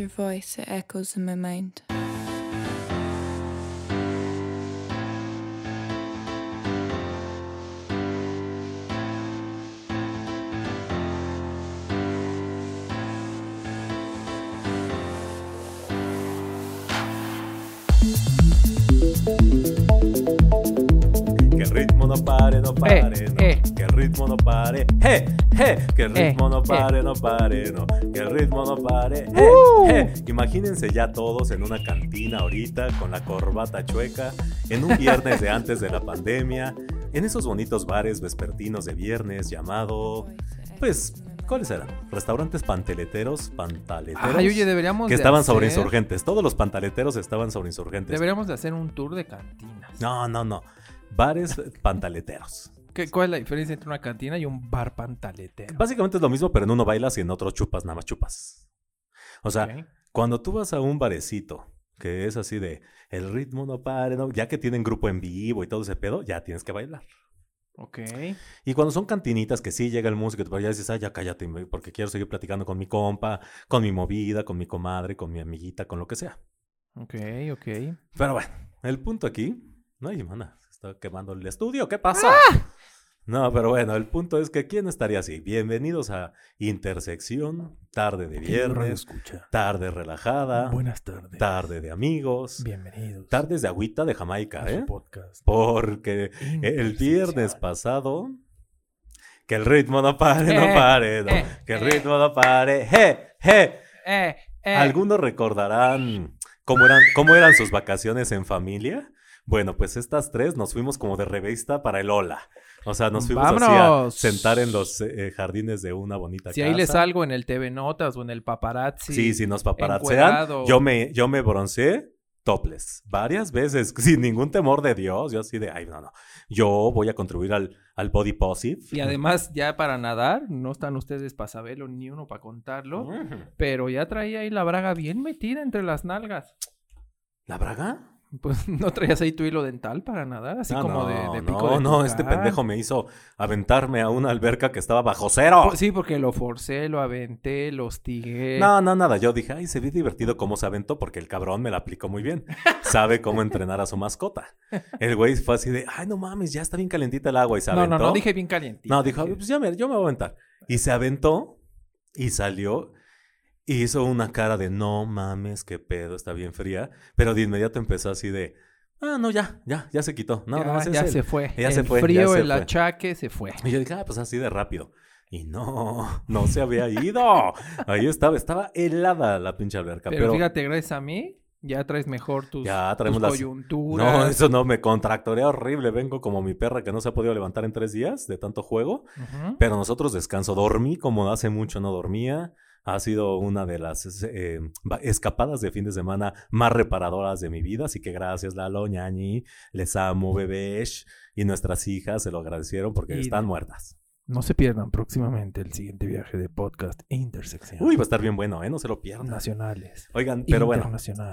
Your voice, it echoes in my mind. No pare, no pare, Eh, no. eh. Que el ritmo no pare, ¡eh! ¡eh! Que el Eh, ritmo no eh. pare, no pare, no. Que el ritmo no pare, ¡eh! Imagínense ya todos en una cantina ahorita con la corbata chueca, en un viernes de antes de la pandemia, en esos bonitos bares vespertinos de viernes llamado. Pues, ¿cuáles eran? Restaurantes panteleteros, pantaleteros. Ay, oye, deberíamos que de estaban sobre hacer- insurgentes. Todos los pantaleteros estaban sobre insurgentes. Deberíamos de hacer un tour de cantinas. No, no, no. Bares pantaleteros. ¿Qué, ¿Cuál es la diferencia entre una cantina y un bar pantaletero? Básicamente es lo mismo, pero en uno bailas y en otro chupas, nada más chupas. O sea, cuando tú vas a un barecito, que es así de el ritmo no pare, no, ya que tienen grupo en vivo y todo ese pedo, ya tienes que bailar. Ok. Y cuando son cantinitas que sí llega el músico, pero ya dices, ay, ya cállate, porque quiero seguir platicando con mi compa, con mi movida, con mi comadre, con mi amiguita, con lo que sea. Ok, ok. Pero bueno, el punto aquí. No, ay, mana, se está quemando el estudio, ¿qué pasa? No, pero bueno, el punto es que ¿quién estaría así? Bienvenidos a Intersección, tarde de viernes, escucha. tarde relajada, Buenas tardes. tarde de amigos, Bienvenidos. tardes de agüita de Jamaica, ¿eh? podcast. Porque el viernes pasado, que el ritmo no pare, no Eh, pare, no, eh, que el eh. ritmo no pare, ¡je, je! Eh, eh. Algunos recordarán cómo eran, cómo eran sus vacaciones en familia. Bueno, pues estas tres nos fuimos como de revista para el Ola. O sea, nos fuimos así a sentar en los eh, jardines de una bonita Si casa. ahí les salgo en el TV Notas o en el paparazzi. Sí, si nos paparazzean, yo me, yo me bronceé topless varias veces, sin ningún temor de Dios. Yo así de, ay, no, no. Yo voy a contribuir al, al body positive. Y además, ya para nadar, no están ustedes para saberlo ni uno para contarlo. Pero ya traía ahí la braga bien metida entre las nalgas. ¿La braga? Pues no traías ahí tu hilo dental para nadar, así como no, de, de pico no, de no, este pendejo me hizo aventarme a una alberca que estaba bajo cero. Pues sí, porque lo forcé, lo aventé, lo hostigué. No, no, nada. Yo dije, ay, se ve divertido cómo se aventó porque el cabrón me la aplicó muy bien. Sabe cómo entrenar a su mascota. El güey fue así de, ay, no mames, ya está bien calentita el agua y se no, aventó. no, no, dije bien calientito. No, dijo, pues ya me, yo me voy a aventar. Y se aventó y salió y hizo una cara de, no mames, qué pedo, está bien fría. Pero de inmediato empezó así de, ah, no, ya, ya, ya se quitó. No, ya, ese ya se fue. ya el se fue, ya frío, se el fue. achaque se fue. Y yo dije, ah, pues así de rápido. Y no, no se había ido. Ahí estaba, estaba helada la pinche alberca. Pero, Pero, fíjate, gracias a mí, ya traes mejor tus, Ya traemos tus las- coyunturas. no, eso no me contractorea horrible. Vengo como mi perra que no se ha podido levantar en tres días de tanto juego. Pero nosotros descanso. Dormí como hace mucho no dormía. Ha sido una de las eh, va- escapadas de fin de semana más reparadoras de mi vida. Así que gracias, Lalo, ñañi. Les amo, bebés. Y nuestras hijas se lo agradecieron porque Y- están muertas. No se pierdan próximamente el siguiente viaje de podcast Intersección. Uy, va a estar bien bueno, ¿eh? No se lo pierdan. Nacionales. Oigan, pero bueno,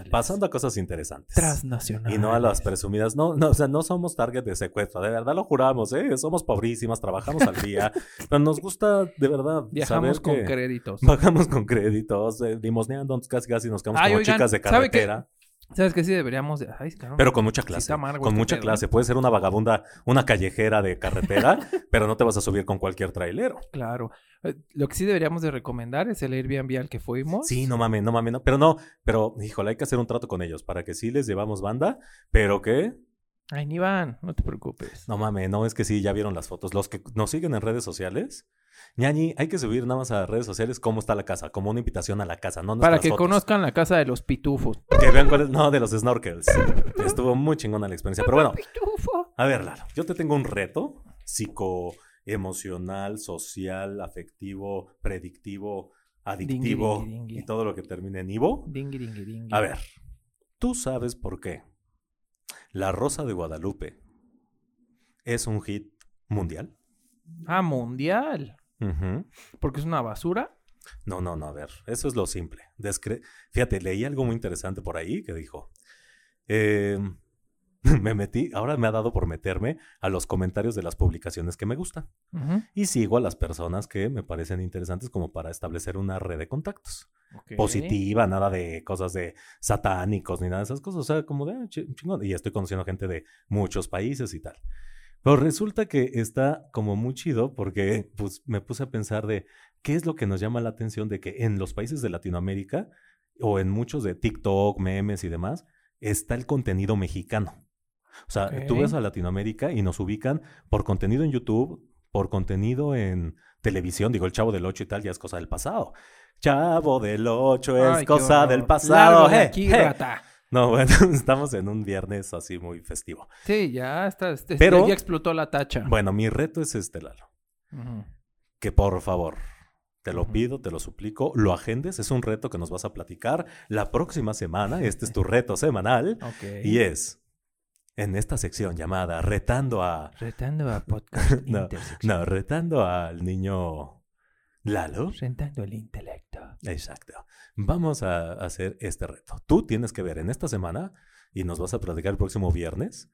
pasando a cosas interesantes. Transnacionales. Y no a las presumidas. No, no, o sea, no somos target de secuestro. De verdad lo juramos, ¿eh? Somos pobrísimas, trabajamos al día. pero nos gusta, de verdad, Viajamos saber con que créditos. Bajamos con créditos, eh, limosneando, casi casi nos quedamos Ay, como oigan, chicas de ¿sabe carretera. ¿Sabes qué? Sí deberíamos de... Ay, cabrón. Pero con mucha clase. amargo con este mucha pedo. clase. Puedes ser una vagabunda, una callejera de carretera, pero no te vas a subir con cualquier trailero. Claro. Eh, Lo que sí deberíamos de recomendar es el Airbnb al que fuimos. Sí, no mames, no mames, no. Pero no, pero, híjole, hay que hacer un trato con ellos para que sí les llevamos banda, pero que, Ay, ni van, no te preocupes. no mames, no, es que sí, ya vieron las fotos. Los que nos siguen en redes sociales, ñañi, hay que subir nada más a redes sociales cómo está la casa, como una invitación a la casa, no Para que fotos. conozcan la casa de los pitufos. Que vean cuál es, no, de los snorkels. Estuvo muy chingona la experiencia, pero bueno. ¡Pitufo! A ver, Lalo, yo te tengo un reto psicoemocional, social, afectivo, predictivo, adictivo Dingui, dingui. y todo lo que termine en ivo. A ver, ¿tú sabes por qué La Rosa de Guadalupe es un hit mundial? Ah, mundial. Porque es una basura. No, no, no, a ver, eso es lo simple. Descre- Fíjate, leí algo muy interesante por ahí que dijo, eh, me metí, ahora me ha dado por meterme a los comentarios de las publicaciones que me gustan. Y sigo a las personas que me parecen interesantes como para establecer una red de contactos. Positiva, nada de cosas de satánicos ni nada de esas cosas. O sea, como de ah, chi- chingón. Y estoy conociendo gente de muchos países y tal. Pero resulta que está como muy chido porque pues, me puse a pensar de qué es lo que nos llama la atención de que en los países de Latinoamérica o en muchos de TikTok, memes y demás, está el contenido mexicano. O sea, tú ves a Latinoamérica y nos ubican por contenido en YouTube, por contenido en televisión, digo, el Chavo del 8 y tal, ya es cosa del pasado. Chavo del 8 es Ay, cosa del pasado. Aquí, rata. No, bueno, estamos en un viernes así muy festivo. Sí, ya está. este- Pero- ya explotó la tacha. Bueno, mi reto es este, Lalo. Que por favor, te lo pido, te lo suplico, lo agendes. Es un reto que nos vas a platicar la próxima semana. Este es tu reto semanal. Ok. Y es en esta sección llamada Retando a. Retando a podcast No. No, retando al niño Lalo. Retando el intelecto. Exacto. Vamos a hacer este reto. Tú tienes que ver en esta semana y nos vas a platicar el próximo viernes.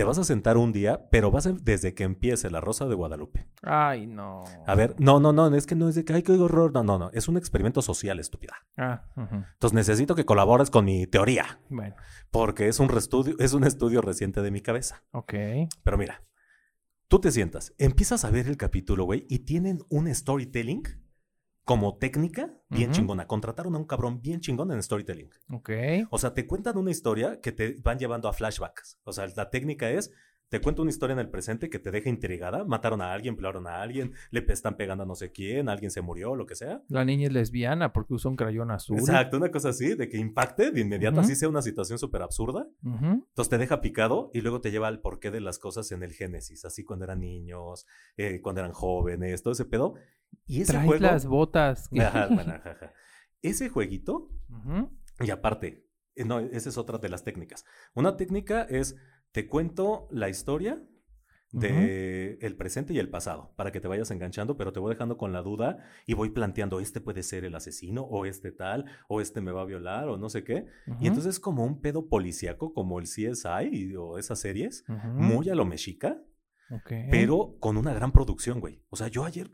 Te vas a sentar un día, pero vas a, desde que empiece la Rosa de Guadalupe. Ay, no. A ver, no, no, no, es que no es de que, ay, qué horror. No, no, no. Es un experimento social, estúpida. Ah. Entonces necesito que colabores con mi teoría, Bueno, porque es un, restudio, es un estudio reciente de mi cabeza. ok. Pero mira, tú te sientas, empiezas a ver el capítulo, güey, y tienen un storytelling como técnica bien chingona. Contrataron a un cabrón bien chingón en storytelling. Ok. O sea, te cuentan una historia que te van llevando a flashbacks. O sea, la técnica es, te cuento una historia en el presente que te deja intrigada. Mataron a alguien, violaron a alguien, le están pegando a no sé quién, alguien se murió, lo que sea. La niña es lesbiana porque usa un crayón azul. Exacto, una cosa así, de que impacte de inmediato, Ujú. así sea una situación súper absurda. Ujú. Entonces te deja picado y luego te lleva al porqué de las cosas en el génesis, así cuando eran niños, eh, cuando eran jóvenes, todo ese pedo. Y ese Traes juego... las botas. que- Ajá, bueno, ajá, ajá. Ese jueguito Ujú. Y aparte, eh, no, esa es otra de las técnicas. Una técnica es, te cuento la historia de el presente y el pasado, para que te vayas enganchando, pero te voy dejando con la duda y voy planteando, este puede ser el asesino, o este tal, o este me va a violar, o no sé qué. Y entonces es como un pedo policíaco, como el CSI o esas series, muy a lo mexica, pero con una gran producción, güey. O sea, yo ayer,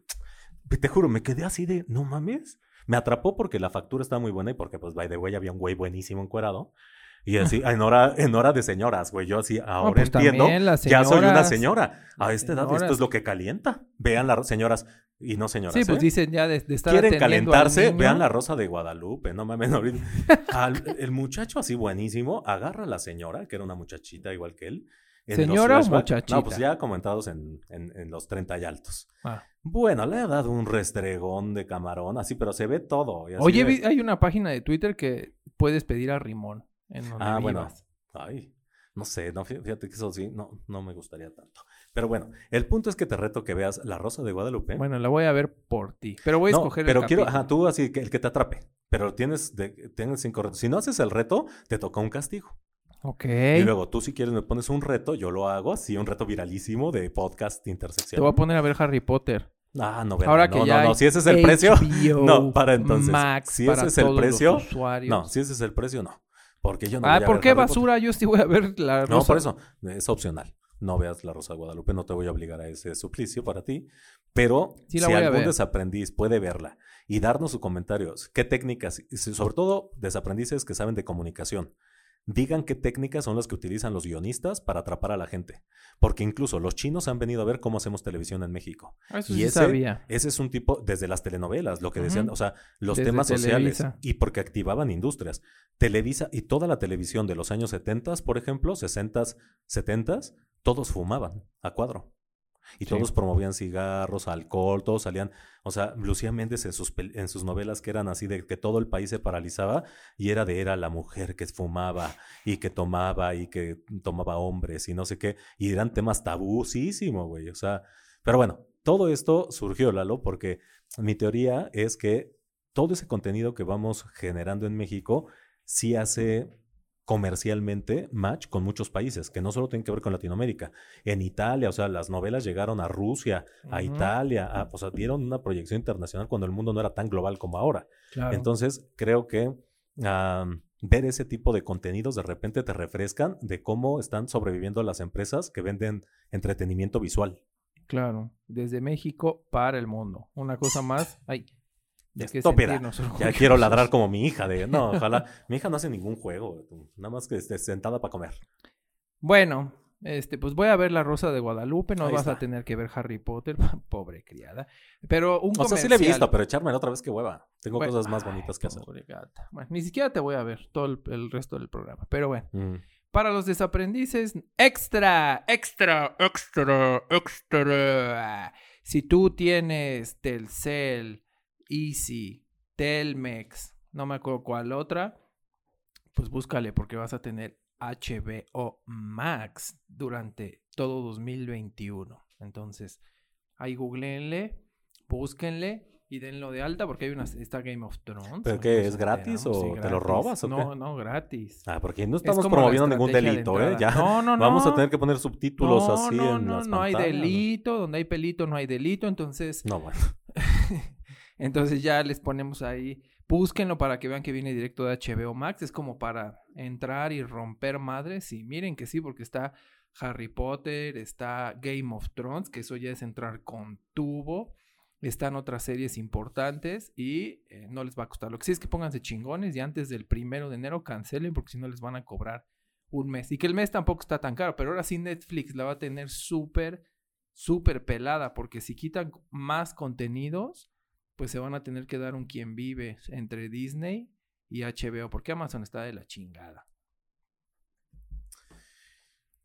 te juro, me quedé así de, no mames. Me atrapó porque la factura está muy buena y porque, pues, by the way, había un güey buenísimo encuerado. Y así, en hora, en hora de señoras, güey. Yo así, ahora pues entiendo. Ya soy una señora. A esta edad, esto es lo que calienta. Vean las señoras y no señoras. Sí, pues ¿eh? dicen ya de, de estar Quieren calentarse, vean la rosa de Guadalupe, no mames. Al- el muchacho así buenísimo agarra a la señora, que era una muchachita igual que él. ¿Señora o muchachita? No, pues ya comentados en, en, en los 30 y altos. Ah. Bueno, le ha dado un restregón de camarón, así, pero se ve todo. Oye, hay una página de Twitter que puedes pedir a Rimón. En donde Ah, bueno. Ay, no sé, no, fí- fíjate que eso sí, no, no me gustaría tanto. Pero bueno, el punto es que te reto que veas La Rosa de Guadalupe. Bueno, la voy a ver por ti. Pero voy a No, escoger pero el quiero, capítulo. ajá, tú así, que el que te atrape. Pero tienes, de, tienes cinco retos. Si no haces el reto, te toca un castigo. Ok. Y luego tú si quieres me pones un reto, yo lo hago así, un reto viralísimo de podcast intersección. Te voy a poner a ver Harry Potter. Ah, no, Ahora no, que no, ya no, si ese es el precio, no, para entonces. Max si para ese es el precio, no, si ese es el precio, no. Porque yo no ah, voy a ¿por ver qué Harry Potter. basura? Yo sí voy a ver la No, Rosa. por eso, es opcional. No veas La Rosa de Guadalupe, no te voy a obligar a ese suplicio para ti. Pero Sí si algún desaprendiz puede verla y darnos sus comentarios, qué técnicas, sobre todo desaprendices que saben de comunicación, digan qué técnicas son las que utilizan los guionistas para atrapar a la gente. Porque incluso los chinos han venido a ver cómo hacemos televisión en México. Ah, Eso y sí ese, sabía. ese es un tipo, desde las telenovelas, lo que decían, o sea, los Desde temas sociales Televisa. y porque activaban industrias. Televisa y toda la televisión de los años 70, por ejemplo, 60s, 70s, todos fumaban a cuadro. Y Sí. todos promovían cigarros, alcohol, todos salían. O sea, Lucía Méndez en sus, en sus novelas que eran así de que todo el país se paralizaba y era de era la mujer que fumaba y que tomaba y que tomaba hombres y no sé qué. Y eran temas tabúsísimo, güey. O sea, pero bueno, todo esto surgió, Lalo, porque mi teoría es que todo ese contenido que vamos generando en México sí hace comercialmente match con muchos países, que no solo tienen que ver con Latinoamérica. En Italia, o sea, las novelas llegaron a Rusia, a. Italia, a- o sea, dieron una proyección internacional cuando el mundo no era tan global como ahora. Claro. Entonces, creo que ver ese tipo de contenidos de repente te refrescan de cómo están sobreviviendo las empresas que venden entretenimiento visual. Claro, desde México para el mundo. Una cosa más, ay, Estúpida. Ya quiero ladrar como mi hija de, no, ojalá, mi hija no hace ningún juego, nada más que esté sentada para comer. Bueno, este, pues voy a ver La Rosa de Guadalupe, no Ahí vas a tener que ver Harry Potter, pobre criada. Pero un O sea, sí le he comercial- visto, pero echármela otra vez que hueva. Tengo Bueno, cosas más ay, bonitas que hacer. pobre gata. Bueno, ni siquiera te voy a ver todo el, el resto del programa, pero bueno. Mm. Para los desaprendices, extra, extra, extra, extra. Si tú tienes Telcel, Easy, Telmex, no me acuerdo cuál otra, pues búscale porque vas a tener HBO Max durante todo 2021. Entonces, ahí googleenle, búsquenle y denlo de alta porque hay una está Game of Thrones. ¿Pero qué, es gratis o sí, te lo robas o No, qué? no, gratis. Ah, porque no Es estamos promoviendo ningún de delito, ¿eh? Ya No, no, vamos a no. tener que poner subtítulos no, así no, en no, las no hay pantallas, ¿no? delito, donde hay pelito no hay delito, entonces, No, bueno. entonces ya les ponemos ahí, búsquenlo para que vean que viene directo de HBO Max, es como para entrar y romper madres y miren que sí, porque está Harry Potter, está Game of Thrones, que eso ya es entrar con tubo, están otras series importantes y eh, no les va a costar. Lo que sí es que pónganse chingones y antes del primero de enero cancelen porque si no les van a cobrar un mes. Y que el mes tampoco está tan caro, pero ahora sí Netflix la va a tener súper, súper pelada, porque si quitan más contenidos, pues se van a tener que dar un quien vive entre Disney y HBO, porque Amazon está de la chingada.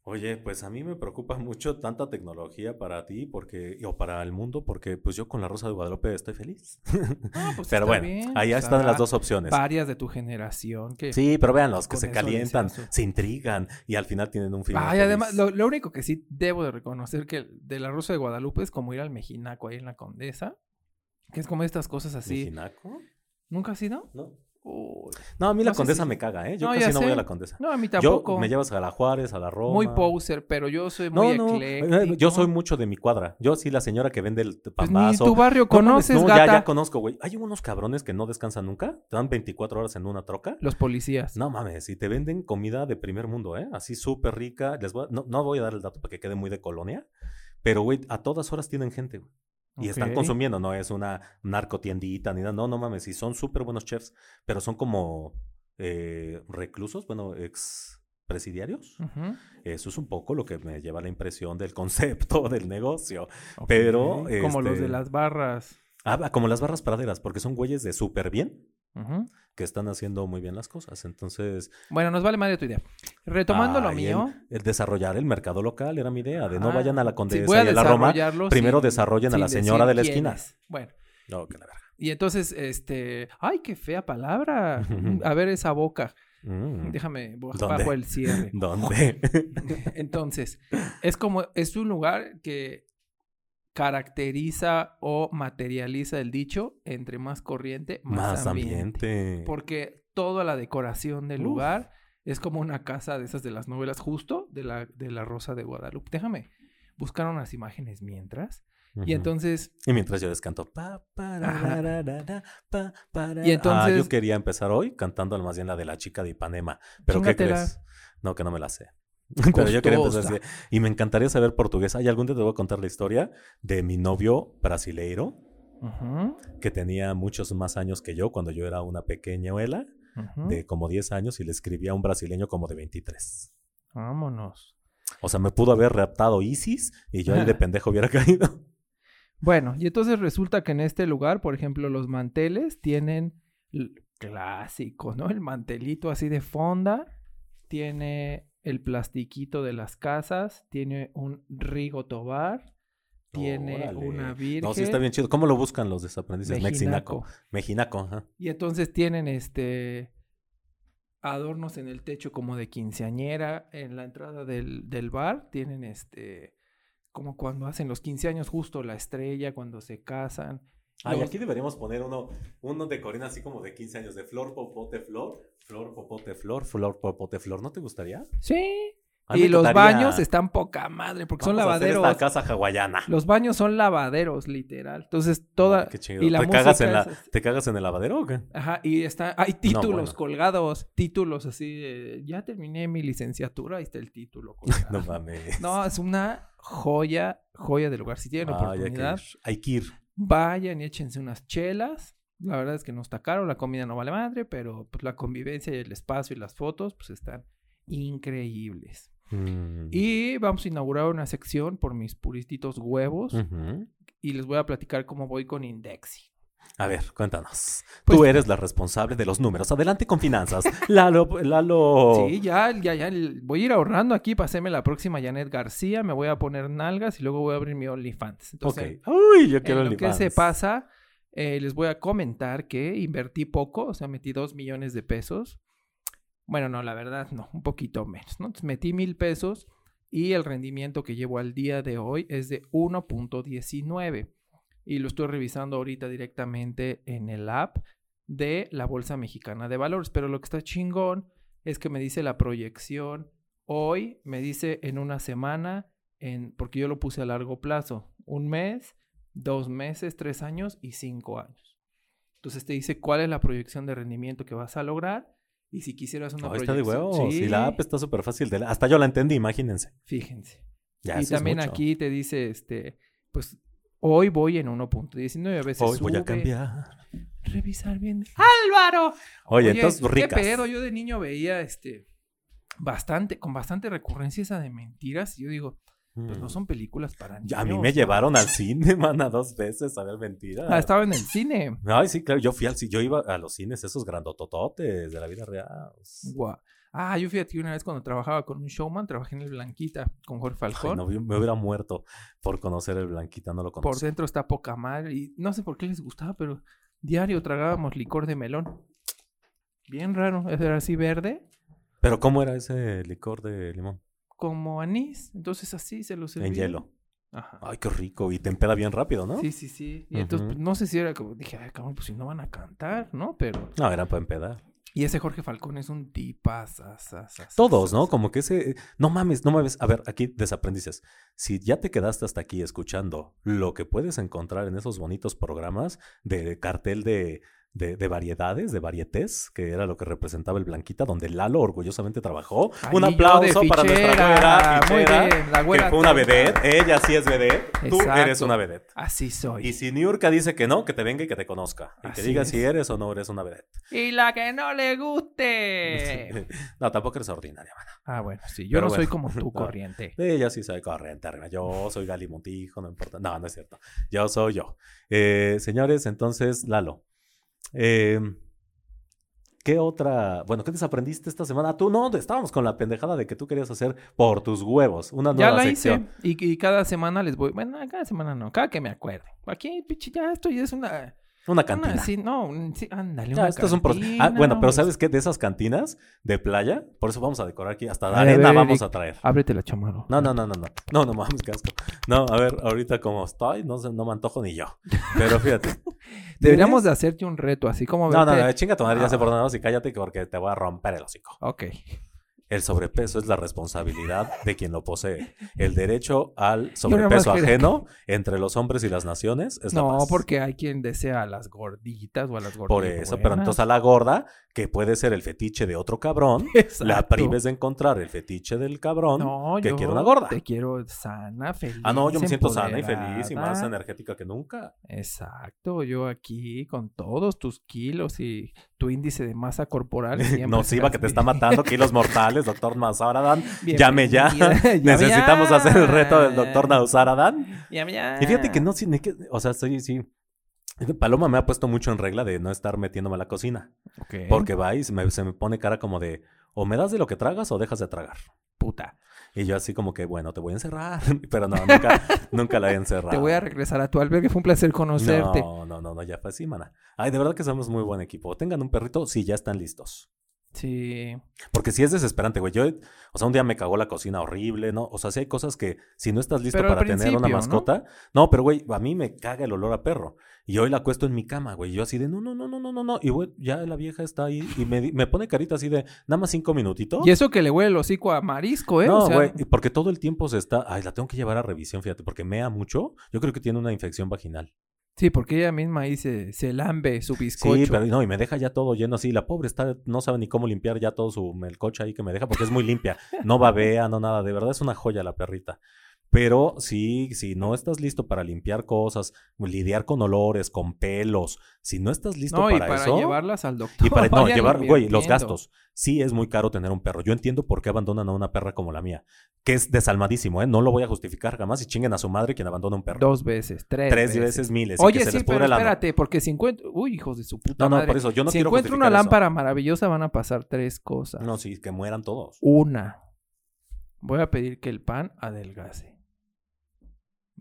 Oye, pues a mí me preocupa mucho tanta tecnología para ti porque o para el mundo porque pues yo con la Rosa de Guadalupe estoy feliz. No, pues pero bueno, bien, pues están las dos opciones. Varias de tu generación que... Sí, pero vean los que se calientan, se intrigan y al final tienen un final. Ay, además, lo, lo único que sí debo de reconocer que de la Rosa de Guadalupe es como ir al Mejinaco ahí en la Condesa, que es como estas cosas así. ¿Mejinaco? ¿Nunca has ido? No. Uy. No, a mí la No condesa si- me caga, ¿eh? Yo No, casi no voy a la condesa. No, a mí Yo tampoco. me llevas a la Juárez, a la Roma. Muy poser, pero yo soy muy no, ecléctico. eh, yo soy mucho de mi cuadra. Yo sí, la señora que vende el Pues ni pambazo. tu barrio conoces, no, gata. ya, ya conozco, güey. Hay unos cabrones que no descansan nunca. Te dan 24 horas en una troca. Los policías. No mames, y te venden comida de primer mundo, ¿eh? Así súper rica. Les voy a- no voy a dar el dato para que quede muy de colonia. Pero, güey, a todas horas tienen gente, güey. Y están consumiendo, no es una narcotiendita ni nada. No, no mames, y son súper buenos chefs. Pero son como eh, reclusos, bueno, ex presidiarios. Eso es un poco lo que me lleva a la impresión del concepto del negocio. Pero, Como los este- de las barras. Ah, como las barras praderas, porque son güeyes de súper bien que están haciendo muy bien las cosas. Entonces, Bueno, nos vale madre tu idea. Retomando lo mío. El, el desarrollar el mercado local era mi idea, de no Ah, vayan a la sí, Condesa voy a y a la Roma. primero sin- desarrollen a la señora de la esquina. es. Bueno, No, que la verga. y entonces, este. ¡Ay, qué fea palabra! A ver esa boca. Mm, Déjame bajo el cierre. ¿Dónde? Entonces, es como, es un lugar que caracteriza o materializa el dicho, entre más corriente, más, Más ambiente. ambiente. Porque toda la decoración del Uf. lugar es como una casa de esas de las novelas, justo de la, de la Rosa de Guadalupe. Déjame buscar unas imágenes mientras. Y entonces, Y mientras yo descanto. Pa, para, Ajá. ra, ra, ra, pa, para. Y entonces- Ah, yo quería empezar hoy cantando más bien la de la chica de Ipanema. ¿Pero qué crees? No, que no me la sé. Pero yo quería empezar así. Y me encantaría saber portugués. Ay, algún día te voy a contar la historia de mi novio brasileiro ujú, que tenía muchos más años que yo cuando yo era una pequeñuela de como 10 años y le escribía a un brasileño como de 23. vámonos. O sea, me pudo haber raptado ISIS y yo ahí de pendejo hubiera caído. Bueno, y entonces resulta que en este lugar, por ejemplo, los manteles tienen clásico, ¿no? El mantelito así de fonda, tiene el plastiquito de las casas, tiene un rigo tobar, tiene Órale. una virgen. No, sí está bien chido. ¿Cómo lo buscan los desaprendices? Mexinaco. Mejinaco, ajá. Y entonces tienen este adornos en el techo como de quinceañera, en la entrada del, del bar tienen este como cuando hacen los 15 años justo la estrella cuando se casan. Ay, Los- aquí deberíamos poner uno, uno de Corina así como de 15 años, de flor, popote, flor, flor, popote, flor, flor, popote, flor. ¿No te gustaría? Sí, Y los baños están poca madre, porque son Vamos a hacer lavaderos. esta casa hawaiana. Los baños son lavaderos, literal. Entonces, toda. Qué chido. y la ¿Te, cagas en la, es- ¿Te cagas en el lavadero o qué? Ajá, y está, hay títulos bueno. colgados, títulos así de, ya terminé mi licenciatura, ahí está el título colgado. No mames. No, es una joya, joya del lugar. Si tienen que oportunidad. Hay que ir. vayan y échense unas chelas. La verdad es que no está caro, la comida no vale madre, pero pues la convivencia y el espacio y las fotos pues están increíbles. Mm. Y vamos a inaugurar una sección por mis puristitos huevos y les voy a platicar cómo voy con Indexi. A ver, cuéntanos. Pues- Tú eres la responsable de los números. Adelante con finanzas. Lalo, Lalo. Sí, ya, ya, ya. Voy a ir ahorrando aquí hacerme la próxima Janet García. Me voy a poner nalgas y luego voy a abrir mi OnlyFans. Ok. Entonces, Uy, yo quiero en lo que se pasa, eh, les voy a comentar que invertí poco, o sea, metí dos millones de pesos. Bueno, no, la verdad, no, un poquito menos, ¿no? Entonces, metí mil pesos y el rendimiento que llevo al día de hoy es de 1.19. Y lo estoy revisando ahorita directamente en el app de la Bolsa Mexicana de Valores. Pero lo que está chingón es que me dice la proyección hoy, me dice en una semana, en, porque yo lo puse a largo plazo, un mes, dos meses, tres años y cinco años. Entonces te dice cuál es la proyección de rendimiento que vas a lograr y si quisieras una No, está de proyección. huevos. Y la app está súper fácil de. Hasta yo la entendí, imagínense. Fíjense. Ya, y también aquí te dice, este, pues hoy voy en 1.19, a veces Hoy voy a cambiar. Revisar bien. ¡Álvaro! Oye, entonces ¿qué ricas. pedo? Yo de niño veía, este, bastante, con bastante recurrencia esa de mentiras y yo digo, pues no Mm. son películas para niños. A mí me llevaron al cine, mana, dos veces a ver mentiras. Ah, estaba en el cine. Ay, sí, claro. Yo fui al cine. Yo iba a los cines, esos grandotototes de la vida real. Guau. Ah, yo fíjate que una vez cuando trabajaba con un showman, trabajé en el Blanquita con Jorge Ay, Falcón. no, me hubiera muerto por conocer el Blanquita, no lo Por conozco. dentro está poca madre y no sé por qué les gustaba, pero diario tragábamos licor de melón. Bien raro, era así verde, Pero ¿cómo era ese licor de limón? Como anís. Entonces así se lo servía. En hielo. Ajá. Ay, qué rico. Y te empeda bien rápido, ¿no? Sí, sí, sí. Y entonces, Ujú. pues, no sé si era como, dije, ay, cabrón, pues si no van a cantar, ¿no? Pero. No, era para empedar. Y ese Jorge Falcón es un tipazo. Todos, ¿no? Como que ese... No mames, no mames. A ver, aquí desaprendices. Si ya te quedaste hasta aquí escuchando lo que puedes encontrar en esos bonitos programas de cartel de, de, de variedades, de varietés, que era lo que representaba el Blanquita, donde Lalo orgullosamente trabajó. Un aplauso para nuestra güera, fichera, bien, la que güera fue una vedette. Ella sí es vedette. Tú eres una vedette. Así soy. Y si Niurka dice que no, que te venga y que te conozca. Y que diga es. si eres o no eres una vedette. Y la que no le guste. no, tampoco eres ordinaria, mana. ah, bueno, sí. Yo Pero no soy como tú, no. corriente. Ella sí soy corriente, arriba. Yo soy Gali Montijo, no importa. No, no es cierto. Yo soy yo. Eh, señores, entonces, Lalo. Eh, ¿Qué otra? Bueno, ¿qué desaprendiste esta semana? Tú no, estábamos con la pendejada de que tú querías hacer por tus huevos una Ya nueva la sección. hice. Y, y cada semana les voy. Bueno, cada semana no. Cada que me acuerde. Aquí, pinche, ya esto ya es una. Una una cantina. sí, no, sí, ándale. Ya, una esto es un proceso. Ah, cantina, bueno, pero ¿sabes qué? De esas cantinas de playa, por eso vamos a decorar aquí. Hasta la A ver, arena Eric. vamos a traer. Ábrete la chamarra. No, no, no, no, no. No, no mames, qué asco. No, a ver, ahorita como estoy, no, no me antojo ni yo. Pero fíjate. Deberíamos de hacerte un reto, así como No, no, verte- no, chinga tu madre, ya sé Ah. por dónde vamos y cállate porque te voy a romper el hocico. Ok. El sobrepeso es la responsabilidad de quien lo posee. El derecho al sobrepeso ajeno entre los hombres y las naciones es la No, paz. porque hay quien desea a las gorditas o a las gorditas. Por eso, pero entonces a la gorda, que puede ser el fetiche de otro cabrón, la prives de encontrar el fetiche del cabrón No, que yo quiere una gorda. Te quiero sana, feliz. Ah, no, yo me siento sana y feliz y más energética que nunca. Exacto, yo aquí con todos tus kilos y tu índice de masa corporal. siempre Nociva serás que te está matando, kilos mortales, doctor Mazaradan. Llame ya. Necesitamos ya. hacer el reto del doctor Nausaradan. Llame ya. Y fíjate que no, sí, o sea, sí, sí. Paloma me ha puesto mucho en regla de no estar metiéndome a la cocina. Ok, Porque va y se me, se me pone cara como de, o me das de lo que tragas o dejas de tragar. puta. Y yo así como que, bueno, te voy a encerrar. Pero no, nunca, nunca la he encerrado. Te voy a regresar a tu albergue. Fue un placer conocerte. No, no, no, no, ya fue así, mana. Ay, de verdad que somos muy buen equipo. Tengan un perrito si ya están listos. Sí. Porque sí es desesperante, güey. Yo, o sea, un día me cagó la cocina horrible, ¿no? O sea, sí hay cosas que si no estás listo Pero para tener una mascota. ¿no? pero güey, a mí me caga el olor a perro. Y hoy la acuesto en mi cama, güey. Yo así de, no, no, no, no, no, no, no. Y güey, ya la vieja está ahí y me, me pone carita así de, nada más cinco minutitos. Y eso que le huele el hocico a marisco, ¿eh? No, O sea, güey, porque todo el tiempo se está. Ay, la tengo que llevar a revisión, fíjate, porque mea mucho. Yo creo que tiene una infección vaginal. Sí, porque ella misma ahí se, se lambe su bizcocho. Sí, pero no, y me deja ya todo lleno así. La pobre está, no sabe ni cómo limpiar ya todo su melcocha ahí que me deja porque es muy limpia. No babea, no nada. De verdad es una joya la perrita. Pero sí, si no estás listo para limpiar cosas, lidiar con olores, con pelos, si no estás listo no, y para, para eso. llevarlas al doctor. Y para no, llevar, güey, los gastos. Sí es muy caro tener un perro. Yo entiendo por qué abandonan a una perra como la mía, que es desalmadísimo, ¿eh? No lo voy a justificar jamás y chinguen a su madre quien abandona un perro. Dos veces, tres, Tres veces, miles. Oye, sí, pero espérate, porque si encuentro... Uy, hijos de su puta No, no, madre. por eso yo no si quiero encuentro una eso. lámpara maravillosa van a pasar tres cosas. No, sí, que mueran todos. Una, voy a pedir que el pan adelgace.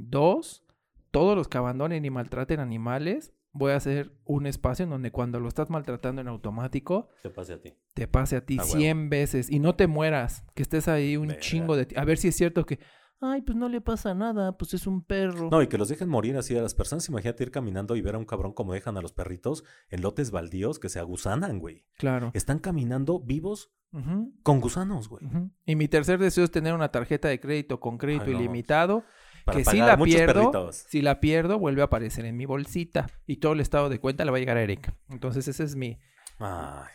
Dos, todos los que abandonen y maltraten animales, voy a hacer un espacio en donde cuando lo estás maltratando en automático, Te pase a ti. te pase a ti Ah, huevo. 100 veces y no te mueras, que estés ahí un Verga. chingo de ti. A ver si es cierto que, ay, pues no le pasa nada, pues es un perro. No, y que los dejen morir así a las personas. Imagínate ir caminando y ver a un cabrón como dejan a los perritos en lotes baldíos que se agusanan, güey. Claro. Están caminando vivos con gusanos, güey. Y mi tercer deseo es tener una tarjeta de crédito con crédito Ay, no. ilimitado. Para que si la pierdo, perritos. si la pierdo, vuelve a aparecer en mi bolsita. Y todo el estado de cuenta le va a llegar a Erika. Entonces ese es mi, Ay,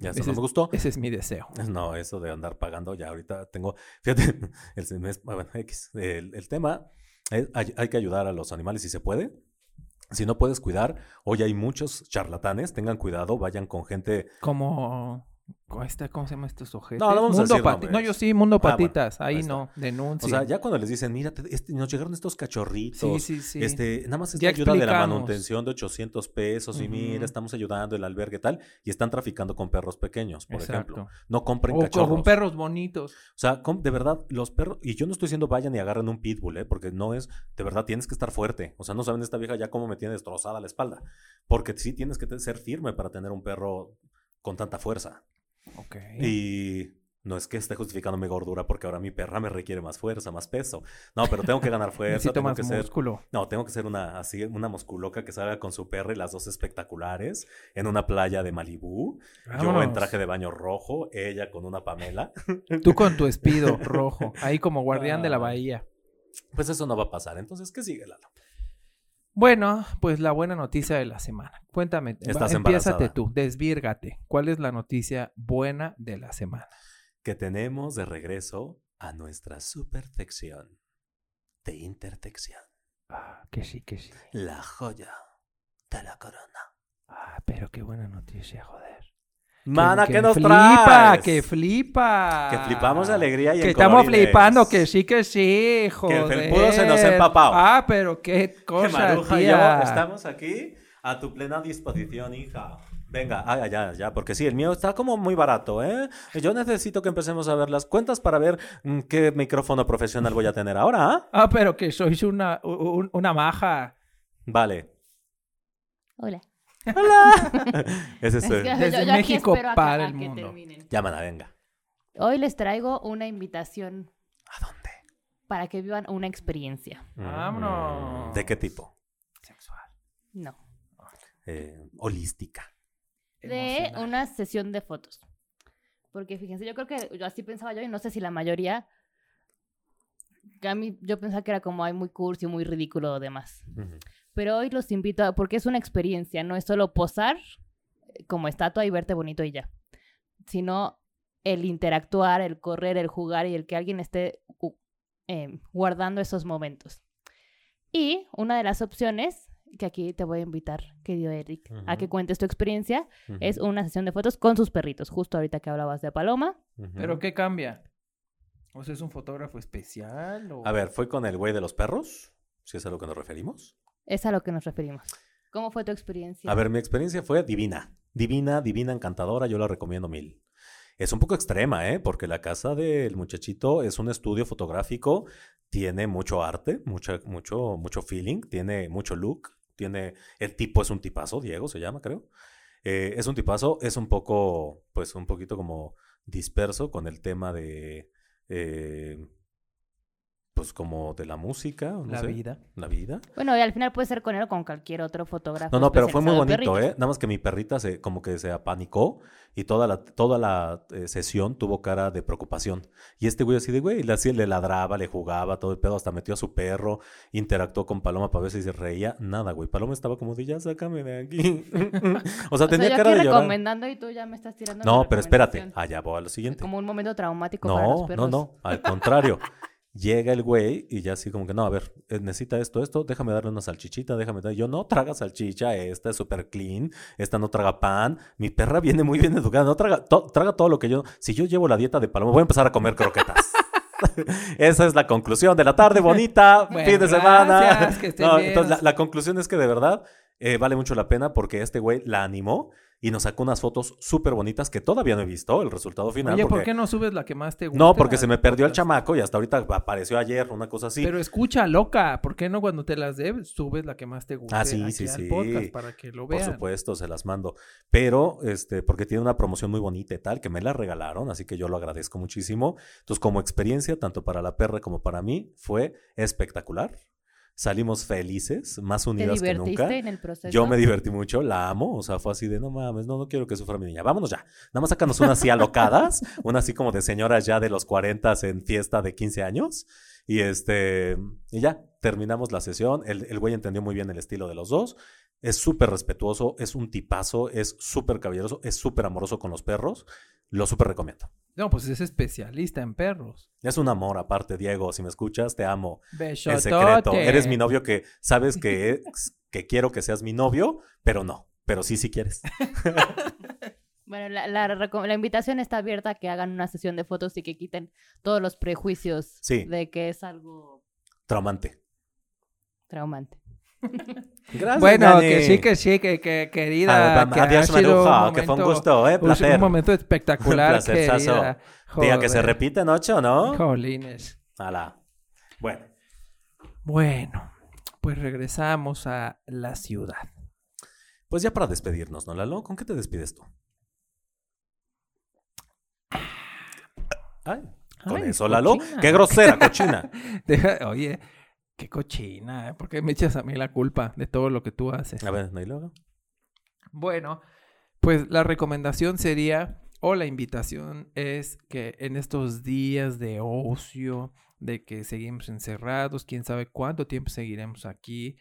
ya eso ese no es- me gustó. ese es mi deseo. No, eso de andar pagando, ya ahorita tengo, fíjate, el, semestre- bueno, X, el, el tema, es, hay, hay que ayudar a los animales si se puede. Si no puedes cuidar, hoy hay muchos charlatanes, tengan cuidado, vayan con gente. Como... ¿cómo está- ¿Cómo se llama estos ojetes? No, no vamos a decir nombres. No, yo sí, Mundo Ah, Patitas. ahí ahí está. no, denuncia. O sea, ya cuando les dicen, mira, te- este, nos llegaron estos cachorritos. Sí, sí, sí. Este, nada más es Ya la ayuda de la manutención de 800 pesos y mira, estamos ayudando el albergue y tal, y están traficando con perros pequeños, por ejemplo. No compren O cachorros. con perros bonitos. O sea, de verdad, los perros, y yo no estoy diciendo vayan y agarren un pitbull, ¿eh? Porque no es, de verdad, tienes que estar fuerte. O sea, no saben esta vieja ya cómo me tiene destrozada la espalda. Porque sí tienes que ser firme para tener un perro con tanta fuerza. Ok. Y no es que esté justificando mi gordura porque ahora mi perra me requiere más fuerza, más peso. No, pero tengo que ganar fuerza, tengo más que ser... músculo. No, tengo que ser una así, una musculoca que salga con su perra y las dos espectaculares en una playa de Malibú. Yo en traje de baño rojo, ella con una Pamela. Tú con tu espido rojo, ahí como guardián de la Ah. bahía. Pues eso no va a pasar. Entonces, ¿qué sigue, Lalo? Bueno, pues la buena noticia de la semana. Cuéntame, Estás empiézate tú, desvírgate. ¿Cuál es la noticia buena de la semana? Que tenemos de regreso a nuestra super sección de intertección. Ah, que sí, que sí. La joya de la corona. Ah, pero qué buena noticia, joder. Mana, que, ¿qué nos flipa, traes? que flipa. Que flipamos de alegría y Que en estamos colorines. flipando, que sí, que sí, joder. felpudo se nos ha empapado. Ah, pero qué Que cosa, Maruja y yo estamos aquí a tu plena disposición, hija. Venga, ah, ya, ya, porque sí, el mío está como muy barato, ¿eh? Yo necesito que empecemos a ver las cuentas para ver mm, qué micrófono profesional voy a tener ahora, ¿ah? Ah, pero que sois una, un- una maja. Vale. Hola. Ese es Es que el... Desde yo- yo aquí México para el mundo. Llámala, venga. Hoy les traigo una invitación ¿A dónde? para que vivan una experiencia. Vámonos. Mm, ¿De qué tipo? Sexual. No. Eh, holística. De Emocional. una sesión de fotos. Porque fíjense, yo creo que yo así pensaba yo y no sé si la mayoría. que a mí yo pensaba que era como ay, muy cursi, muy ridículo o demás. Ujú. Pero hoy los invito a, porque es una experiencia, no es solo posar eh, como estatua y verte bonito y ya, sino el interactuar, el correr, el jugar y el que alguien esté eh, guardando esos momentos. Y una de las opciones que aquí te voy a invitar, querido Eric, a que cuentes tu experiencia, es una sesión de fotos con sus perritos, justo ahorita que hablabas de Paloma. ¿Pero qué cambia? ¿O sea, es un fotógrafo especial? O... A ver, ¿fue con el güey de los perros? Si es a lo que nos referimos. Es a lo que nos referimos. ¿Cómo fue tu experiencia? A ver, mi experiencia fue divina. Divina, divina, encantadora. Yo la recomiendo mil. Es un poco extrema, ¿eh? Porque la casa del muchachito es un estudio fotográfico. Tiene mucho arte, mucha, mucho, mucho feeling, tiene mucho look. Tiene. El tipo es un tipazo, Diego se llama, creo. Eh, es un tipazo, es un poco, pues un poquito como disperso con el tema de, eh, pues como de la música, no La sé, vida. La vida. Bueno, y al final puede ser con él o con cualquier otro fotógrafo. No, no, pero fue muy bonito, ¿eh? Nada más que mi perrita se, como que se apanicó y toda la, toda la eh, sesión tuvo cara de preocupación. Y este güey así de, güey, le, hacía- le ladraba, le jugaba, todo el pedo, hasta metió a su perro, interactuó con Paloma para ver si se reía. Nada, güey. Paloma estaba como de, ya sácame de aquí. o sea, O sea, tenía yo cara aquí de llorar. recomendando y tú ya me estás tirando. No, la pero espérate, allá voy a lo siguiente. Como un momento traumático para los No, no, perros. no, al contrario. Llega el güey y ya así como que, no, a ver, eh, necesita esto, esto, déjame darle una salchichita, déjame darle. Yo no traga salchicha, esta es súper clean, esta no traga pan. Mi perra viene muy bien educada, no traga, to- traga todo lo que yo. Si yo llevo la dieta de paloma, voy a empezar a comer croquetas. Esa es la conclusión de la tarde bonita, Bueno, fin de semana. que No, entonces, la, la conclusión es que de verdad eh, vale mucho la pena porque este güey la animó y nos sacó unas fotos súper bonitas que todavía no he visto el resultado final. Oye, ¿por qué no subes la que más te gusta? no, porque se me perdió el chamaco y hasta ahorita apareció ayer, una cosa así. Pero escucha, loca, ¿por qué no cuando te las debes subes la que más te guste Ah, sí, aquí sí, al sí. podcast para que lo Por vean? supuesto, se las mando. Pero, este, porque tiene una promoción muy bonita y tal, que me la regalaron, así que yo lo agradezco muchísimo. Entonces, como experiencia, tanto para la perra como para mí, fue espectacular. Salimos felices, más ¿Te unidas que nunca. en el proceso? Yo me divertí mucho, la amo, o sea, fue así de, no mames, no, no quiero que sufra mi niña, vámonos ya. Nada más sácanos unas así alocadas, una así como de señoras ya de los 40 en fiesta de 15 años. Y este, y ya, terminamos la sesión. El, el güey entendió muy bien el estilo de los dos. Es súper respetuoso, es un tipazo, es súper caballeroso, es súper amoroso con los perros. Lo súper recomiendo. No, pues es especialista en perros. Es un amor, aparte, Diego, si me escuchas, te amo. Besotote. En secreto. Eres mi novio que sabes que, que quiero que seas mi novio, pero no. Pero sí, si quieres. Bueno, la, la invitación está abierta a que hagan una sesión de fotos y que quiten todos los prejuicios Sí. de que es algo Traumante. traumante. Gracias. Bueno, Dani. que sí, que sí, que, que querida. Ah, que adiós, ha sido Maruja, un que fue un momento- gusto, ¿eh? un- Placer. Un momento espectacular, querida. Diga que se repite en ocho, ¿no? Jolines. Ala. Bueno, Bueno, pues regresamos a la ciudad. pues ya para despedirnos, ¿no, Lalo? ¿Con qué te despides tú? Ay, con Ay, eso, Lalo. cochina. ¡Qué grosera, cochina! Deja- oye, qué cochina, ¿eh? ¿por qué me echas a mí la culpa de todo lo que tú haces? A ver, ¿no? y luego? Bueno, pues la recomendación sería, o la invitación es que en estos días de ocio, de que seguimos encerrados, quién sabe cuánto tiempo seguiremos aquí,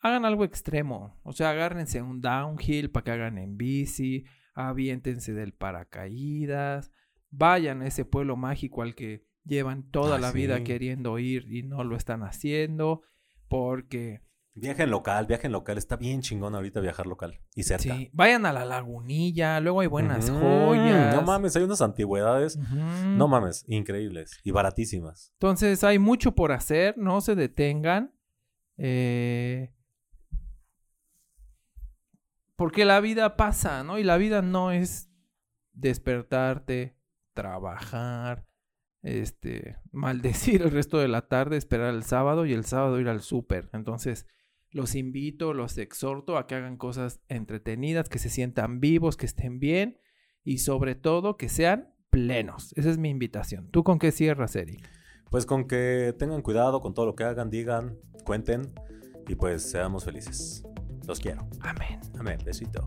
hagan algo extremo. O sea, agárrense un downhill para que hagan en bici, aviéntense del paracaídas, vayan a ese pueblo mágico al que llevan toda Ah, la vida sí. queriendo ir y no lo están haciendo, porque Viajen local, viajen local. Está bien chingón ahorita viajar local. Y cerca. Sí, vayan a la lagunilla, luego hay buenas joyas. No mames, hay unas antigüedades. No mames, increíbles y baratísimas. Entonces hay mucho por hacer, no se detengan. Eh, Porque la vida pasa, ¿no? Y la vida no es despertarte, trabajar, este, maldecir el resto de la tarde, esperar el sábado y el sábado ir al súper. Entonces, los invito, los exhorto a que hagan cosas entretenidas, que se sientan vivos, que estén bien y sobre todo que sean plenos. Esa es mi invitación. ¿Tú con qué cierras, Eric? Pues con que tengan cuidado con todo lo que hagan, digan, cuenten y pues seamos felices. Los quiero. Amén. Amén. Besito.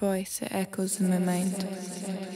Voice echoes in my mind.